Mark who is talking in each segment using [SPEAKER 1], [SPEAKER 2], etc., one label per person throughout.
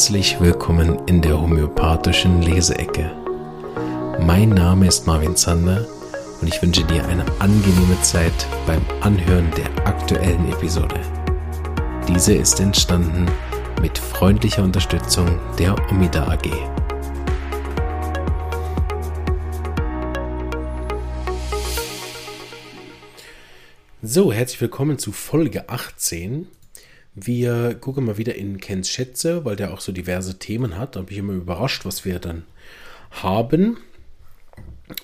[SPEAKER 1] Herzlich willkommen in der homöopathischen Leseecke. Mein Name ist Marvin Zander und ich wünsche dir eine angenehme Zeit beim Anhören der aktuellen Episode. Diese ist entstanden mit freundlicher Unterstützung der Omida AG. So, herzlich willkommen zu Folge 18 wir gucken mal wieder in Kens Schätze, weil der auch so diverse Themen hat. Da bin ich immer überrascht, was wir dann haben.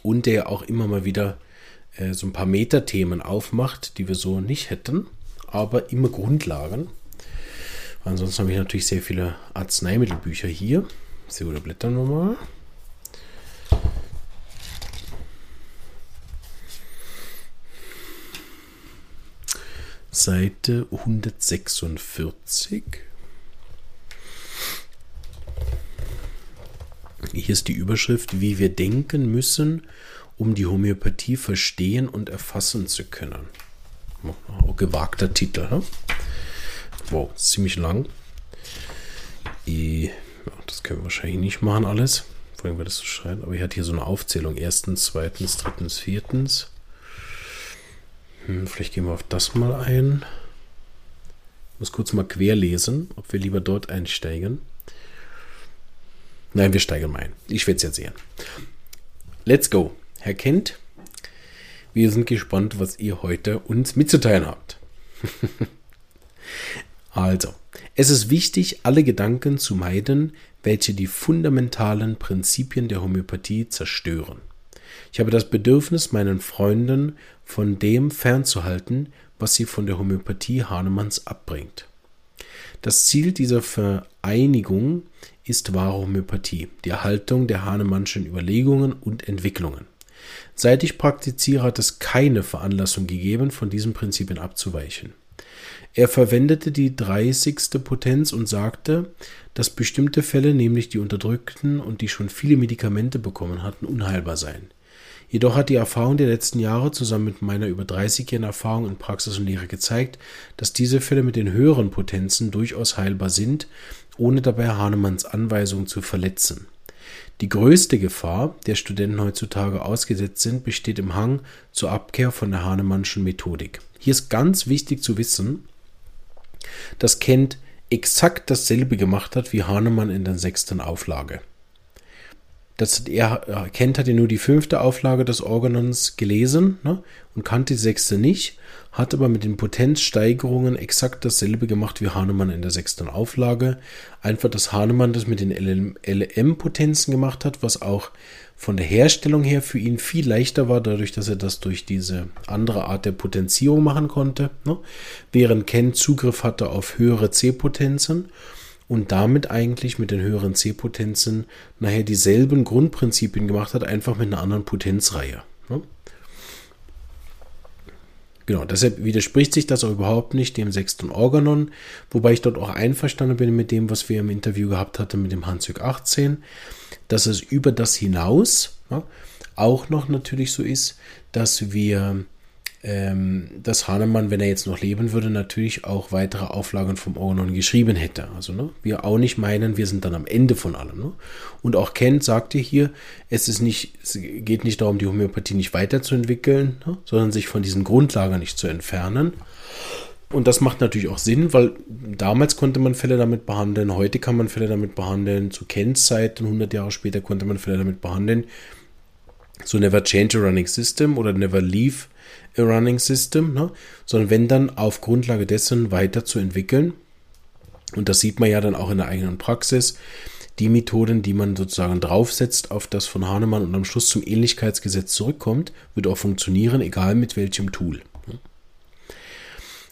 [SPEAKER 1] Und der auch immer mal wieder äh, so ein paar Metathemen aufmacht, die wir so nicht hätten, aber immer Grundlagen. Ansonsten habe ich natürlich sehr viele Arzneimittelbücher hier. So, da blättern wir mal. Seite 146. Hier ist die Überschrift, wie wir denken müssen, um die Homöopathie verstehen und erfassen zu können. Gewagter Titel. Ne? Wow, ziemlich lang. Das können wir wahrscheinlich nicht machen alles. Vor allem, wir das so schreiben. Aber ich hatte hier so eine Aufzählung. Erstens, zweitens, drittens, viertens. Hm, vielleicht gehen wir auf das mal ein. Ich muss kurz mal querlesen, ob wir lieber dort einsteigen. Nein, wir steigen mal ein. Ich werde es jetzt sehen. Let's go. Herr Kent, wir sind gespannt, was ihr heute uns mitzuteilen habt. also, es ist wichtig, alle Gedanken zu meiden, welche die fundamentalen Prinzipien der Homöopathie zerstören. Ich habe das Bedürfnis, meinen Freunden von dem fernzuhalten, was sie von der Homöopathie Hahnemanns abbringt. Das Ziel dieser Vereinigung ist wahre Homöopathie, die Erhaltung der Hahnemannschen Überlegungen und Entwicklungen. Seit ich praktiziere, hat es keine Veranlassung gegeben, von diesen Prinzipien abzuweichen. Er verwendete die 30. Potenz und sagte, dass bestimmte Fälle, nämlich die Unterdrückten und die schon viele Medikamente bekommen hatten, unheilbar seien. Jedoch hat die Erfahrung der letzten Jahre zusammen mit meiner über 30-jährigen Erfahrung in Praxis und Lehre gezeigt, dass diese Fälle mit den höheren Potenzen durchaus heilbar sind, ohne dabei Hahnemanns Anweisungen zu verletzen. Die größte Gefahr, der Studenten heutzutage ausgesetzt sind, besteht im Hang zur Abkehr von der Hahnemannschen Methodik. Hier ist ganz wichtig zu wissen, dass Kent exakt dasselbe gemacht hat wie Hahnemann in der sechsten Auflage. Das, er kennt, hat ja nur die fünfte Auflage des Organons gelesen ne, und kannte die sechste nicht, hat aber mit den Potenzsteigerungen exakt dasselbe gemacht wie Hahnemann in der sechsten Auflage. Einfach, dass Hahnemann das mit den LM-Potenzen gemacht hat, was auch von der Herstellung her für ihn viel leichter war, dadurch, dass er das durch diese andere Art der Potenzierung machen konnte. Ne, während Ken Zugriff hatte auf höhere C-Potenzen und damit eigentlich mit den höheren C-Potenzen nachher dieselben Grundprinzipien gemacht hat, einfach mit einer anderen Potenzreihe. Ne? Genau, deshalb widerspricht sich das auch überhaupt nicht dem sechsten Organon, wobei ich dort auch einverstanden bin mit dem, was wir im Interview gehabt hatten mit dem Hansjörg 18, dass es über das hinaus ja, auch noch natürlich so ist, dass wir dass Hahnemann, wenn er jetzt noch leben würde, natürlich auch weitere Auflagen vom Organon geschrieben hätte. Also ne, wir auch nicht meinen, wir sind dann am Ende von allem. Ne? Und auch Kent sagte hier, es ist nicht, es geht nicht darum, die Homöopathie nicht weiterzuentwickeln, ne, sondern sich von diesen Grundlagen nicht zu entfernen. Und das macht natürlich auch Sinn, weil damals konnte man Fälle damit behandeln, heute kann man Fälle damit behandeln, zu Kents Zeiten, 100 Jahre später konnte man Fälle damit behandeln. So never change a running system oder never leave running system, ne? sondern wenn dann auf Grundlage dessen weiterzuentwickeln. Und das sieht man ja dann auch in der eigenen Praxis. Die Methoden, die man sozusagen draufsetzt auf das von Hahnemann und am Schluss zum Ähnlichkeitsgesetz zurückkommt, wird auch funktionieren, egal mit welchem Tool.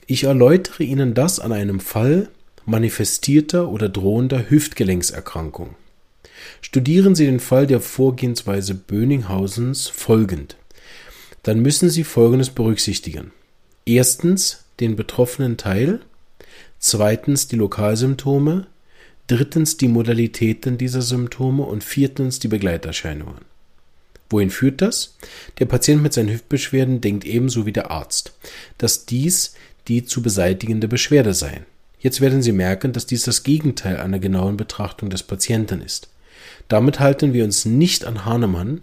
[SPEAKER 1] Ich erläutere Ihnen das an einem Fall manifestierter oder drohender Hüftgelenkserkrankung. Studieren Sie den Fall der Vorgehensweise Böninghausens folgend dann müssen Sie Folgendes berücksichtigen. Erstens den betroffenen Teil, zweitens die Lokalsymptome, drittens die Modalitäten dieser Symptome und viertens die Begleiterscheinungen. Wohin führt das? Der Patient mit seinen Hüftbeschwerden denkt ebenso wie der Arzt, dass dies die zu beseitigende Beschwerde seien. Jetzt werden Sie merken, dass dies das Gegenteil einer genauen Betrachtung des Patienten ist. Damit halten wir uns nicht an Hahnemann,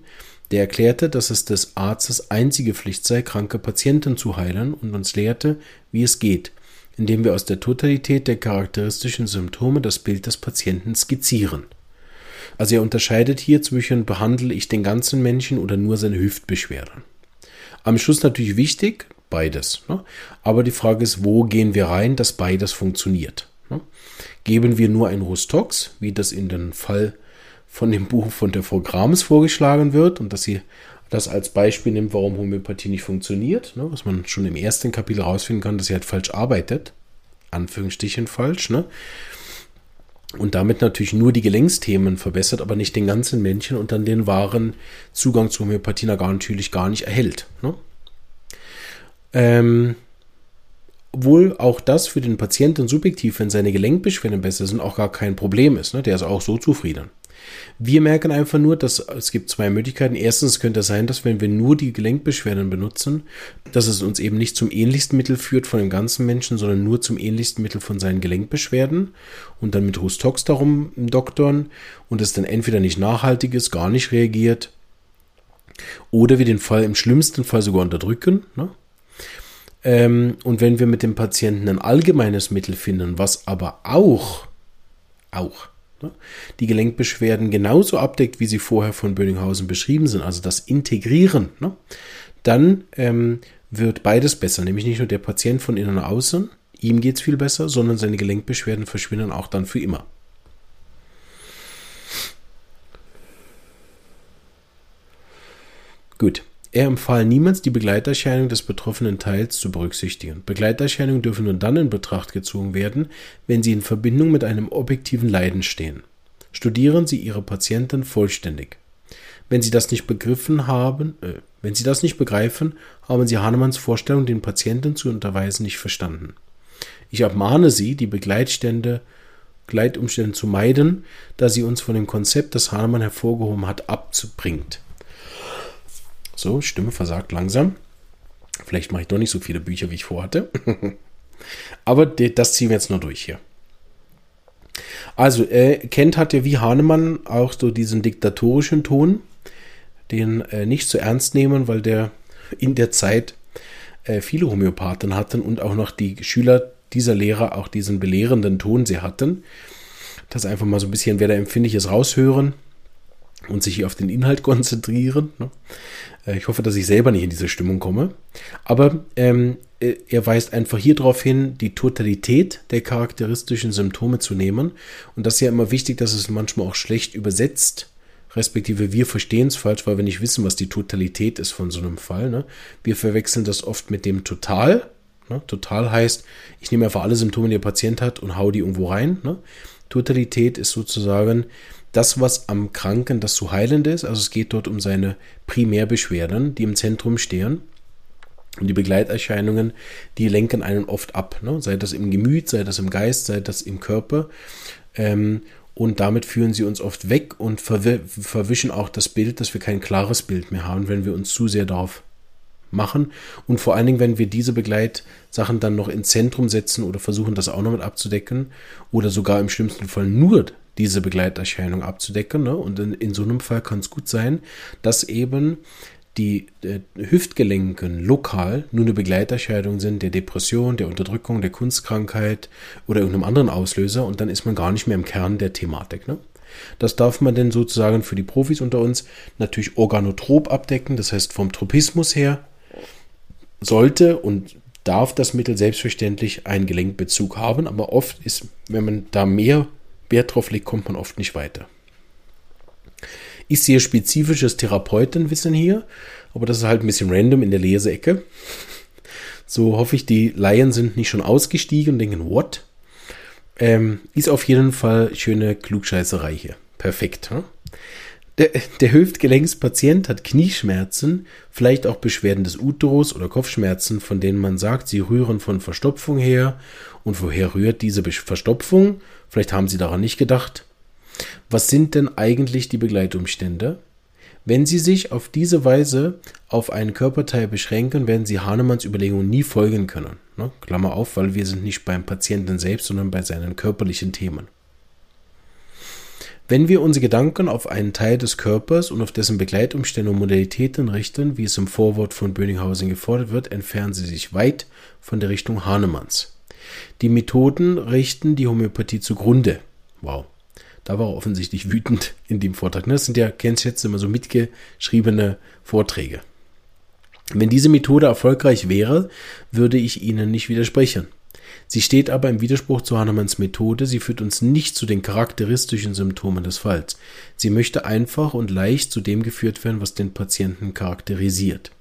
[SPEAKER 1] der erklärte, dass es des Arztes einzige Pflicht sei, kranke Patienten zu heilen und uns lehrte, wie es geht, indem wir aus der Totalität der charakteristischen Symptome das Bild des Patienten skizzieren. Also er unterscheidet hier zwischen behandle ich den ganzen Menschen oder nur seine Hüftbeschwerden. Am Schluss natürlich wichtig, beides. Ne? Aber die Frage ist, wo gehen wir rein, dass beides funktioniert? Ne? Geben wir nur ein Rustox, wie das in dem Fall von dem Buch von der Frau Grams vorgeschlagen wird und dass sie das als Beispiel nimmt, warum Homöopathie nicht funktioniert, ne? was man schon im ersten Kapitel herausfinden kann, dass sie halt falsch arbeitet. Anführungsstrichen falsch, ne? Und damit natürlich nur die Gelenksthemen verbessert, aber nicht den ganzen Menschen und dann den wahren Zugang zu Homöopathie natürlich gar nicht erhält. Ne? Ähm, obwohl auch das für den Patienten subjektiv, wenn seine Gelenkbeschwerden besser sind, auch gar kein Problem ist. Ne? Der ist auch so zufrieden. Wir merken einfach nur, dass es gibt zwei Möglichkeiten. Erstens könnte es sein, dass wenn wir nur die Gelenkbeschwerden benutzen, dass es uns eben nicht zum ähnlichsten Mittel führt von dem ganzen Menschen, sondern nur zum ähnlichsten Mittel von seinen Gelenkbeschwerden und dann mit Hustox darum doktern und es dann entweder nicht nachhaltig ist, gar nicht reagiert oder wir den Fall im schlimmsten Fall sogar unterdrücken. Ne? Ähm, und wenn wir mit dem Patienten ein allgemeines Mittel finden, was aber auch, auch die Gelenkbeschwerden genauso abdeckt, wie sie vorher von Bönninghausen beschrieben sind, also das Integrieren, ne, dann ähm, wird beides besser, nämlich nicht nur der Patient von innen nach außen, ihm geht es viel besser, sondern seine Gelenkbeschwerden verschwinden auch dann für immer. Gut. Er empfahl niemals, die Begleiterscheinung des betroffenen Teils zu berücksichtigen. Begleiterscheinungen dürfen nur dann in Betracht gezogen werden, wenn sie in Verbindung mit einem objektiven Leiden stehen. Studieren Sie Ihre Patienten vollständig. Wenn Sie das nicht begriffen haben, äh, wenn Sie das nicht begreifen, haben Sie Hahnemanns Vorstellung, den Patienten zu unterweisen, nicht verstanden. Ich abmahne Sie, die Begleitstände, Begleitumstände zu meiden, da sie uns von dem Konzept, das Hahnemann hervorgehoben hat, abzubringt. So, Stimme versagt langsam. Vielleicht mache ich doch nicht so viele Bücher, wie ich vorhatte. Aber das ziehen wir jetzt nur durch hier. Also, äh, Kent hat ja wie Hahnemann auch so diesen diktatorischen Ton, den äh, nicht zu ernst nehmen, weil der in der Zeit äh, viele Homöopathen hatten und auch noch die Schüler dieser Lehrer auch diesen belehrenden Ton sie hatten. Das einfach mal so ein bisschen, wer da empfindlich ist, raushören und sich auf den Inhalt konzentrieren. Ne? Äh, ich hoffe, dass ich selber nicht in diese Stimmung komme. Aber ähm, äh, er weist einfach hier darauf hin, die Totalität der charakteristischen Symptome zu nehmen. Und das ist ja immer wichtig, dass es manchmal auch schlecht übersetzt respektive wir verstehen es falsch, weil wir nicht wissen, was die Totalität ist von so einem Fall. Ne? Wir verwechseln das oft mit dem Total. Ne? Total heißt, ich nehme einfach alle Symptome, die der Patient hat und hau die irgendwo rein. Ne? Totalität ist sozusagen das, was am Kranken das zu heilende ist. Also es geht dort um seine Primärbeschwerden, die im Zentrum stehen. Und die Begleiterscheinungen, die lenken einen oft ab. Ne? Sei das im Gemüt, sei das im Geist, sei das im Körper. Ähm, und damit führen sie uns oft weg und verwischen auch das Bild, dass wir kein klares Bild mehr haben, wenn wir uns zu sehr darauf machen. Und vor allen Dingen, wenn wir diese Begleitsachen dann noch ins Zentrum setzen oder versuchen, das auch noch mit abzudecken oder sogar im schlimmsten Fall nur diese Begleiterscheinung abzudecken. Ne? Und in, in, so einem Fall kann es gut sein, dass eben die äh, Hüftgelenken lokal nur eine Begleiterscheinung sind der Depression, der Unterdrückung, der Kunstkrankheit oder irgendeinem anderen Auslöser und dann ist man gar nicht mehr im Kern der Thematik. Ne? Das darf man denn sozusagen für die Profis unter uns natürlich organotrop abdecken, das heißt vom Tropismus her sollte und darf das Mittel selbstverständlich einen Gelenkbezug haben, aber oft ist, wenn man da mehr Wert drauf legt, kommt man oft nicht weiter. Ich sehe spezifisches Therapeutenwissen hier, aber das ist halt ein bisschen random in der Leseecke. So hoffe ich, die Laien sind nicht schon ausgestiegen und denken, what? Ähm, ist auf jeden Fall schöne Klugscheißerei hier. Perfekt. Hm? Der, Hüftgelenkspatient hat Knieschmerzen, vielleicht auch Beschwerden des Uterus oder Kopfschmerzen, von denen man sagt, sie rühren von Verstopfung her. Und woher rührt diese Verstopfung? Vielleicht haben Sie daran nicht gedacht. Was sind denn eigentlich die Begleitumstände? Wenn Sie sich auf diese Weise auf einen Körperteil beschränken, werden Sie Hahnemanns Überlegungen nie folgen können. Ne? Klammer auf, weil wir sind nicht beim Patienten selbst, sondern bei seinen körperlichen Themen. Wenn wir unsere Gedanken auf einen Teil des Körpers und auf dessen Begleitumstände und Modalitäten richten, wie es im Vorwort von Böninghausen gefordert wird, entfernen sie sich weit von der Richtung Hahnemanns. Die Methoden richten die Homöopathie zugrunde. Wow. Da war er offensichtlich wütend in dem Vortrag. Das sind ja, kennst du jetzt immer so mitgeschriebene Vorträge. Wenn diese Methode erfolgreich wäre, würde ich Ihnen nicht widersprechen. Sie steht aber im Widerspruch zu Hahnemanns Methode, sie führt uns nicht zu den charakteristischen Symptomen des Falls. Sie möchte einfach und leicht zu dem geführt werden, was den Patienten charakterisiert.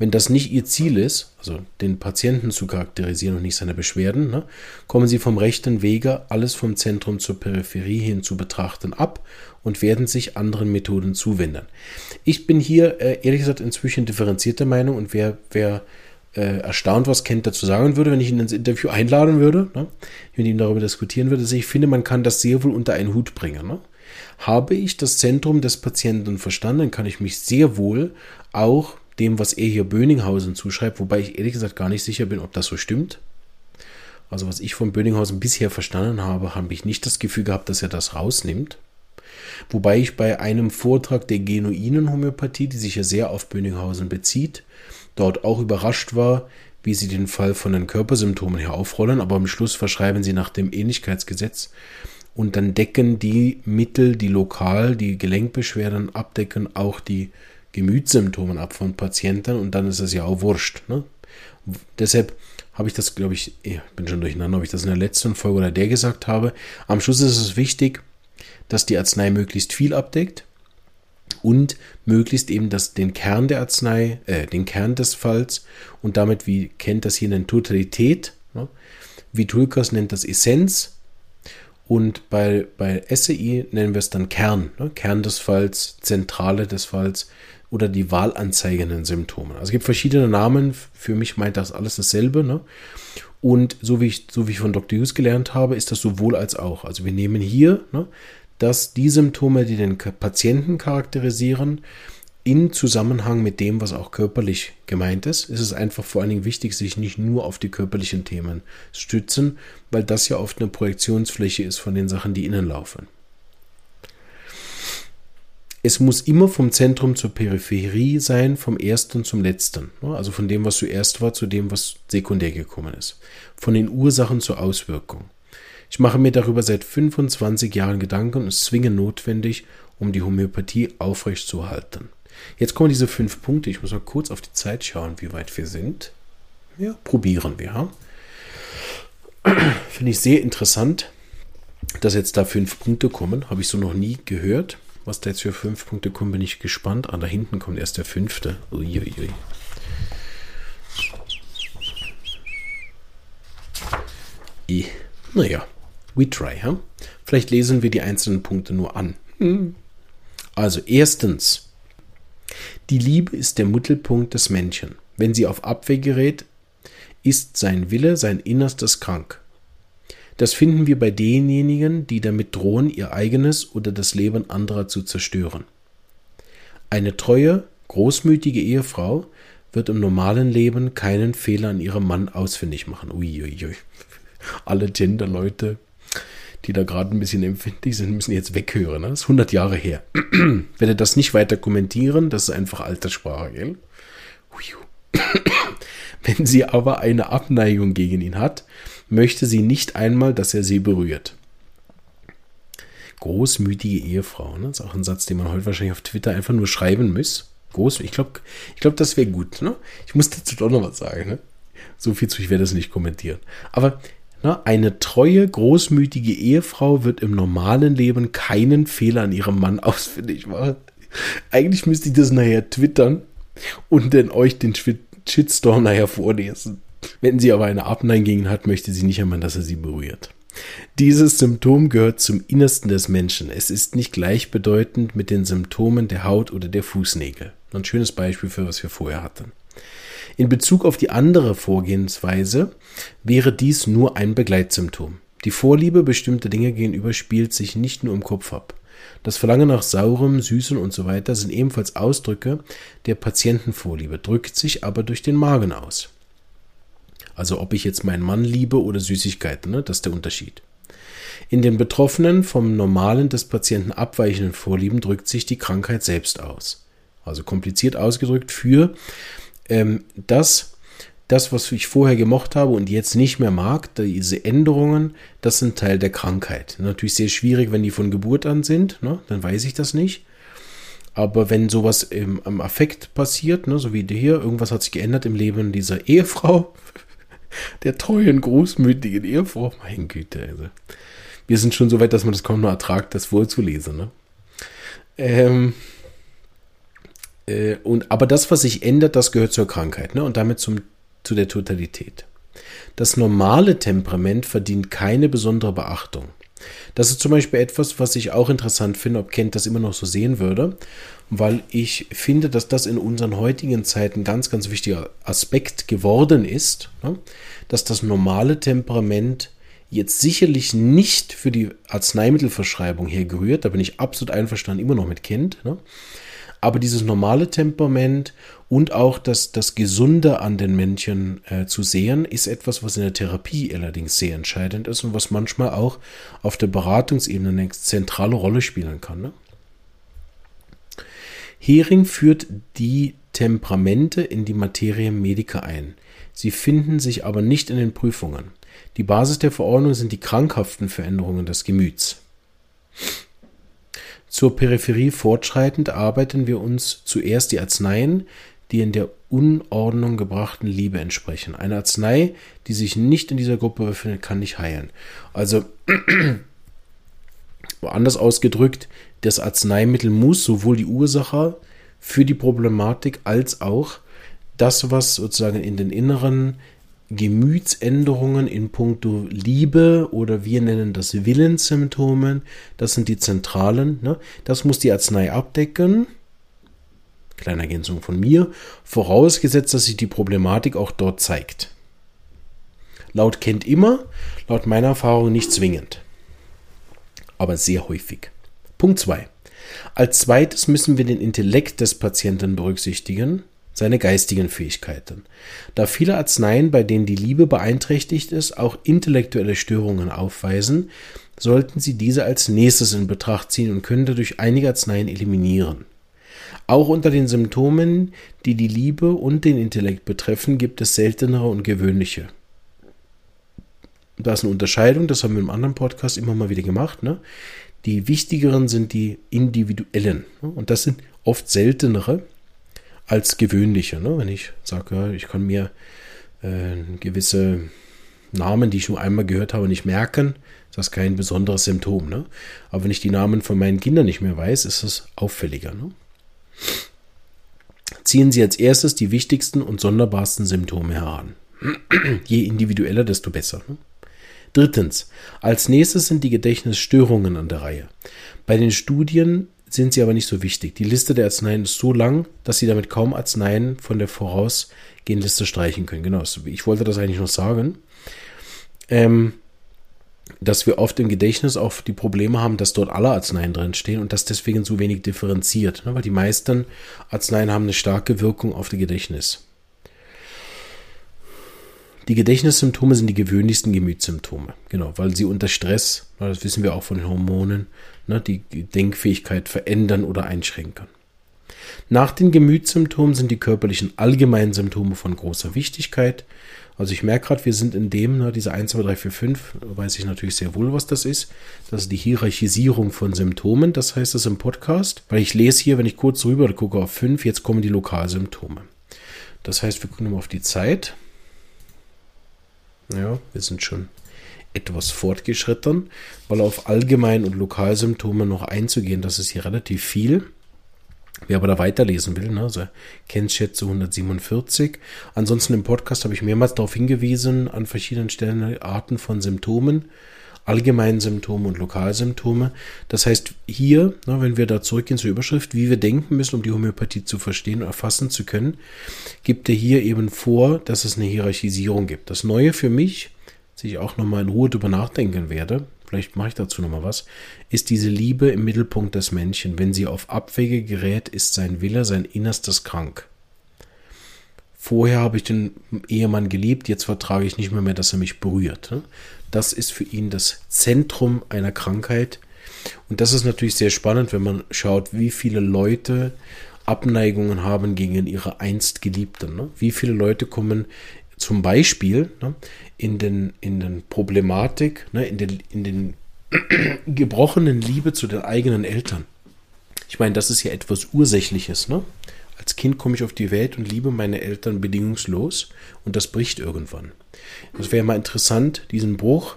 [SPEAKER 1] Wenn das nicht ihr Ziel ist, also den Patienten zu charakterisieren und nicht seine Beschwerden, ne, kommen sie vom rechten Wege, alles vom Zentrum zur Peripherie hin zu betrachten, ab und werden sich anderen Methoden zuwenden. Ich bin hier äh, ehrlich gesagt inzwischen differenzierter Meinung und wer, wer äh, erstaunt, was Kent dazu sagen würde, wenn ich ihn ins Interview einladen würde, ne? mit ihm darüber diskutieren würde. Also ich finde, man kann das sehr wohl unter einen Hut bringen. Ne? Habe ich das Zentrum des Patienten verstanden, kann ich mich sehr wohl auch dem, was er hier Böninghausen zuschreibt, wobei ich ehrlich gesagt gar nicht sicher bin, ob das so stimmt. Also was ich von Böninghausen bisher verstanden habe, habe ich nicht das Gefühl gehabt, dass er das rausnimmt. Wobei ich bei einem Vortrag der genuinen Homöopathie, die sich ja sehr auf Böninghausen bezieht, dort auch überrascht war, wie sie den Fall von den Körpersymptomen her aufrollen, aber am Schluss verschreiben sie nach dem Ähnlichkeitsgesetz und dann decken die Mittel, die lokal die Gelenkbeschwerden abdecken, auch die Gemütssymptomen ab von Patienten und dann ist es ja auch wurscht. Ne? Deshalb habe ich das, glaube ich, ich bin schon durcheinander, ob ich das in der letzten Folge oder der gesagt habe. Am Schluss ist es wichtig, dass die Arznei möglichst viel abdeckt und möglichst eben das, den Kern der Arznei, äh, den Kern des Falls und damit, wie kennt das hier, eine Totalität. Ne? Vitulkas nennt das Essenz und bei, bei SEI nennen wir es dann Kern, ne? Kern des Falls, Zentrale des Falls oder die wahlanzeigenden Symptome. Also es gibt verschiedene Namen, für mich meint das alles dasselbe. Ne? Und so wie, ich, so wie ich von Dr. Hughes gelernt habe, ist das sowohl als auch. Also wir nehmen hier ne, dass die Symptome, die den Patienten charakterisieren, in Zusammenhang mit dem, was auch körperlich gemeint ist, ist es einfach vor allen Dingen wichtig, sich nicht nur auf die körperlichen Themen stützen, weil das ja oft eine Projektionsfläche ist von den Sachen, die innen laufen. Es muss immer vom Zentrum zur Peripherie sein, vom ersten zum letzten. Also von dem, was zuerst war, zu dem, was sekundär gekommen ist. Von den Ursachen zur Auswirkung. Ich mache mir darüber seit 25 Jahren Gedanken und es zwingend notwendig, um die Homöopathie aufrechtzuerhalten. Jetzt kommen diese fünf Punkte. Ich muss mal kurz auf die Zeit schauen, wie weit wir sind. Ja, probieren wir. Finde ich sehr interessant, dass jetzt da fünf Punkte kommen. Habe ich so noch nie gehört. Was da jetzt für fünf Punkte kommen, bin ich gespannt. Ah, da hinten kommt erst der fünfte. Uiuiui. Naja, We try, huh? Vielleicht lesen wir die einzelnen Punkte nur an. Also erstens, die Liebe ist der Mittelpunkt des Menschen. Wenn sie auf Abwehr gerät, ist sein Wille, sein Innerstes krank. Das finden wir bei denjenigen, die damit drohen, ihr eigenes oder das Leben anderer zu zerstören. Eine treue, großmütige Ehefrau wird im normalen Leben keinen Fehler an ihrem Mann ausfindig machen. Uiuiui. Alle Gender-Leute die da gerade ein bisschen empfindlich sind, müssen jetzt weghören. Ne? Das ist 100 Jahre her. Werde das nicht weiter kommentieren, das ist einfach Alterssprache, gell? Wenn sie aber eine Abneigung gegen ihn hat, möchte sie nicht einmal, dass er sie berührt. Großmütige Ehefrau, ne? Das ist auch ein Satz, den man heute wahrscheinlich auf Twitter einfach nur schreiben muss. Groß, ich glaube, ich glaub, das wäre gut. Ne? Ich muss dazu doch noch was sagen. Ne? So viel zu, ich werde das nicht kommentieren. Aber? Eine treue, großmütige Ehefrau wird im normalen Leben keinen Fehler an ihrem Mann ausfindig machen. Eigentlich müsste ich das nachher twittern und dann euch den Shitstorm nachher vorlesen. Wenn sie aber eine Abneigung hat, möchte sie nicht einmal, dass er sie berührt. Dieses Symptom gehört zum Innersten des Menschen. Es ist nicht gleichbedeutend mit den Symptomen der Haut oder der Fußnägel. Ein schönes Beispiel für was wir vorher hatten. In Bezug auf die andere Vorgehensweise wäre dies nur ein Begleitsymptom. Die Vorliebe bestimmter Dinge gegenüber spielt sich nicht nur im Kopf ab. Das Verlangen nach saurem, süßem und so weiter sind ebenfalls Ausdrücke der Patientenvorliebe, drückt sich aber durch den Magen aus. Also ob ich jetzt meinen Mann liebe oder Süßigkeiten, ne? das ist der Unterschied. In den Betroffenen vom normalen des Patienten abweichenden Vorlieben drückt sich die Krankheit selbst aus. Also kompliziert ausgedrückt für ähm, das, das, was ich vorher gemocht habe und jetzt nicht mehr mag, diese Änderungen, das sind Teil der Krankheit. Natürlich sehr schwierig, wenn die von Geburt an sind, ne? dann weiß ich das nicht. Aber wenn sowas im, im Affekt passiert, ne, so wie hier, irgendwas hat sich geändert im Leben dieser Ehefrau, der treuen, großmütigen Ehefrau, mein Güte, also. wir sind schon so weit, dass man das kaum noch ertragt, das vorzulesen. Ne? Ähm, äh, und, aber das, was sich ändert, das gehört zur Krankheit ne? und damit zum, zu der Totalität. Das normale Temperament verdient keine besondere Beachtung. Das ist zum Beispiel etwas, was ich auch interessant finde, ob Kent das immer noch so sehen würde, weil ich finde, dass das in unseren heutigen Zeiten ganz, ganz wichtiger Aspekt geworden ist, ne? dass das normale Temperament jetzt sicherlich nicht für die Arzneimittelverschreibung hergerührt, da bin ich absolut einverstanden, immer noch mit Kind, ne? Aber dieses normale Temperament und auch das, das Gesunde an den Männchen äh, zu sehen, ist etwas, was in der Therapie allerdings sehr entscheidend ist und was manchmal auch auf der Beratungsebene eine zentrale Rolle spielen kann. Ne? Hering führt die Temperamente in die Materie Medica ein. Sie finden sich aber nicht in den Prüfungen. Die Basis der Verordnung sind die krankhaften Veränderungen des Gemüts. Zur Peripherie fortschreitend arbeiten wir uns zuerst die Arzneien, die in der Unordnung gebrachten Liebe entsprechen. Eine Arznei, die sich nicht in dieser Gruppe befindet, kann nicht heilen. Also anders ausgedrückt, das Arzneimittel muss sowohl die Ursache für die Problematik als auch das, was sozusagen in den inneren Gemütsänderungen in puncto Liebe oder wir nennen das Willenssymptomen, das sind die zentralen. Ne? Das muss die Arznei abdecken. Kleine Ergänzung von mir, vorausgesetzt, dass sich die Problematik auch dort zeigt. Laut kennt immer, laut meiner Erfahrung nicht zwingend, aber sehr häufig. Punkt 2. Als zweites müssen wir den Intellekt des Patienten berücksichtigen, seine geistigen Fähigkeiten. Da viele Arzneien, bei denen die Liebe beeinträchtigt ist, auch intellektuelle Störungen aufweisen, sollten Sie diese als nächstes in Betracht ziehen und können dadurch einige Arzneien eliminieren. Auch unter den Symptomen, die die Liebe und den Intellekt betreffen, gibt es seltenere und gewöhnliche. Da ist eine Unterscheidung, das haben wir im anderen Podcast immer mal wieder gemacht. Ne? Die wichtigeren sind die individuellen. Ne? Und das sind oft seltenere als gewöhnliche. Ne? Wenn ich sage, ja, ich kann mir äh, gewisse Namen, die ich nur einmal gehört habe, nicht merken, ist das kein besonderes Symptom. Ne? Aber wenn ich die Namen von meinen Kindern nicht mehr weiß, ist es auffälliger. Ne? Ziehen Sie als erstes die wichtigsten und sonderbarsten Symptome heran. Je individueller, desto besser. Ne? Drittens, als nächstes sind die Gedächtnisstörungen an der Reihe. Bei den Studien sind sie aber nicht so wichtig. Die Liste der Arzneien ist so lang, dass sie damit kaum Arzneien von der vorausgehenden Liste streichen können. Genau, ich wollte das eigentlich noch sagen. Ähm, dass wir oft im Gedächtnis auch die Probleme haben, dass dort alle Arzneien drin stehen und dass deswegen so wenig differenziert, ne? weil die meisten Arzneien haben eine starke Wirkung auf das Gedächtnis. Die Gedächtnissymptome sind die gewöhnlichsten Gemütssymptome, genau, weil sie unter Stress, das wissen wir auch von den Hormonen, ne, die Denkfähigkeit verändern oder einschränken. Nach den Gemütssymptomen sind die körperlichen allgemeinen Symptome von großer Wichtigkeit. Also ich merke gerade, wir sind in dem, ne, diese 1, 2, 3, 4, 5, weiß ich natürlich sehr wohl, was das ist. Das ist die Hierarchisierung von Symptomen, das heißt das im Podcast. Weil ich lese hier, wenn ich kurz rüber gucke auf 5, jetzt kommen die Lokalsymptome. Das heißt, wir gucken mal auf die Zeit. Ja, wir sind schon etwas fortgeschritten, weil auf Allgemein- und Lokalsymptome noch einzugehen, das ist hier relativ viel. Wer aber da weiterlesen will, ne, also Kennschätze 147. Ansonsten im Podcast habe ich mehrmals darauf hingewiesen, an verschiedenen Stellen Arten von Symptomen, allgemeinen Symptome und Lokalsymptome. Das heißt, hier, ne, wenn wir da zurückgehen zur Überschrift, wie wir denken müssen, um die Homöopathie zu verstehen und erfassen zu können, gibt er hier eben vor, dass es eine Hierarchisierung gibt. Das Neue für mich, dass ich auch nochmal in Ruhe drüber nachdenken werde, vielleicht mache ich dazu nochmal was, ist diese Liebe im Mittelpunkt des Menschen. Wenn sie auf Abwege gerät, ist sein Wille, sein Innerstes krank. Vorher habe ich den Ehemann geliebt, jetzt vertrage ich nicht mehr mehr, dass er mich berührt. Ne? Das ist für ihn das Zentrum einer Krankheit. Und das ist natürlich sehr spannend, wenn man schaut, wie viele Leute Abneigungen haben gegen ihre einst Geliebten. Ne? Wie viele Leute kommen zum Beispiel ne, in den, in den Problematik, ne, in den, in den gebrochenen Liebe zu den eigenen Eltern. Ich meine, das ist ja etwas Ursächliches. Ne? Als Kind komme ich auf die Welt und liebe meine Eltern bedingungslos und das bricht irgendwann. Das wäre mal interessant, diesen Bruch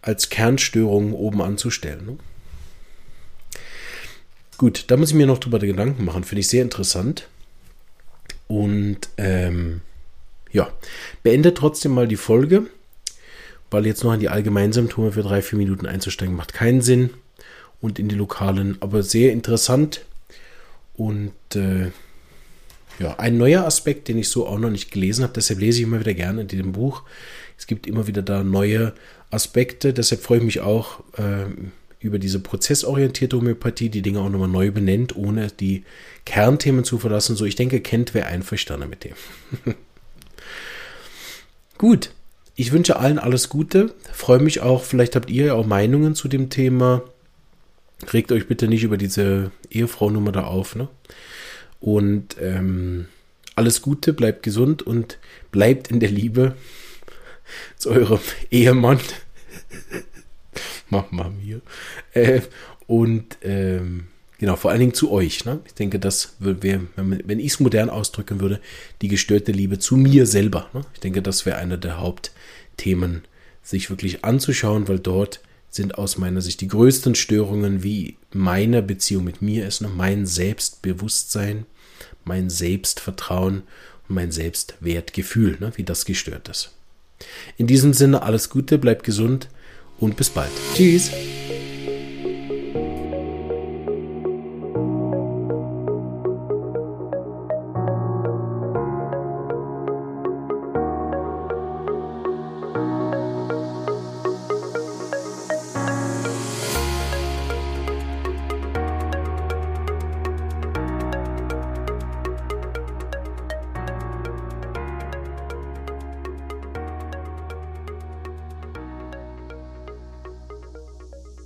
[SPEAKER 1] als Kernstörung oben anzustellen. Ne? Gut, da muss ich mir noch drüber Gedanken machen. Finde ich sehr interessant. Und ähm, ja, beende trotzdem mal die Folge, weil jetzt noch in die Allgemeinsymptome für drei, vier Minuten einzusteigen macht keinen Sinn. Und in die lokalen, aber sehr interessant. Und äh, ja, ein neuer Aspekt, den ich so auch noch nicht gelesen habe, deshalb lese ich immer wieder gerne in diesem Buch. Es gibt immer wieder da neue Aspekte, deshalb freue ich mich auch äh, über diese prozessorientierte Homöopathie, die Dinge auch nochmal neu benennt, ohne die Kernthemen zu verlassen. So, ich denke, kennt wer einverstanden mit dem. Gut, ich wünsche allen alles Gute. Freue mich auch, vielleicht habt ihr ja auch Meinungen zu dem Thema. Regt euch bitte nicht über diese Ehefrau-Nummer da auf. Ne? Und ähm, alles Gute, bleibt gesund und bleibt in der Liebe zu eurem Ehemann. Mach mal mir. Äh, und ähm, Genau, vor allen Dingen zu euch. Ne? Ich denke, das wäre, wenn ich es modern ausdrücken würde, die gestörte Liebe zu mir selber. Ne? Ich denke, das wäre einer der Hauptthemen, sich wirklich anzuschauen, weil dort sind aus meiner Sicht die größten Störungen, wie meine Beziehung mit mir ist, ne? mein Selbstbewusstsein, mein Selbstvertrauen und mein Selbstwertgefühl, ne? wie das gestört ist. In diesem Sinne alles Gute, bleibt gesund und bis bald. Tschüss.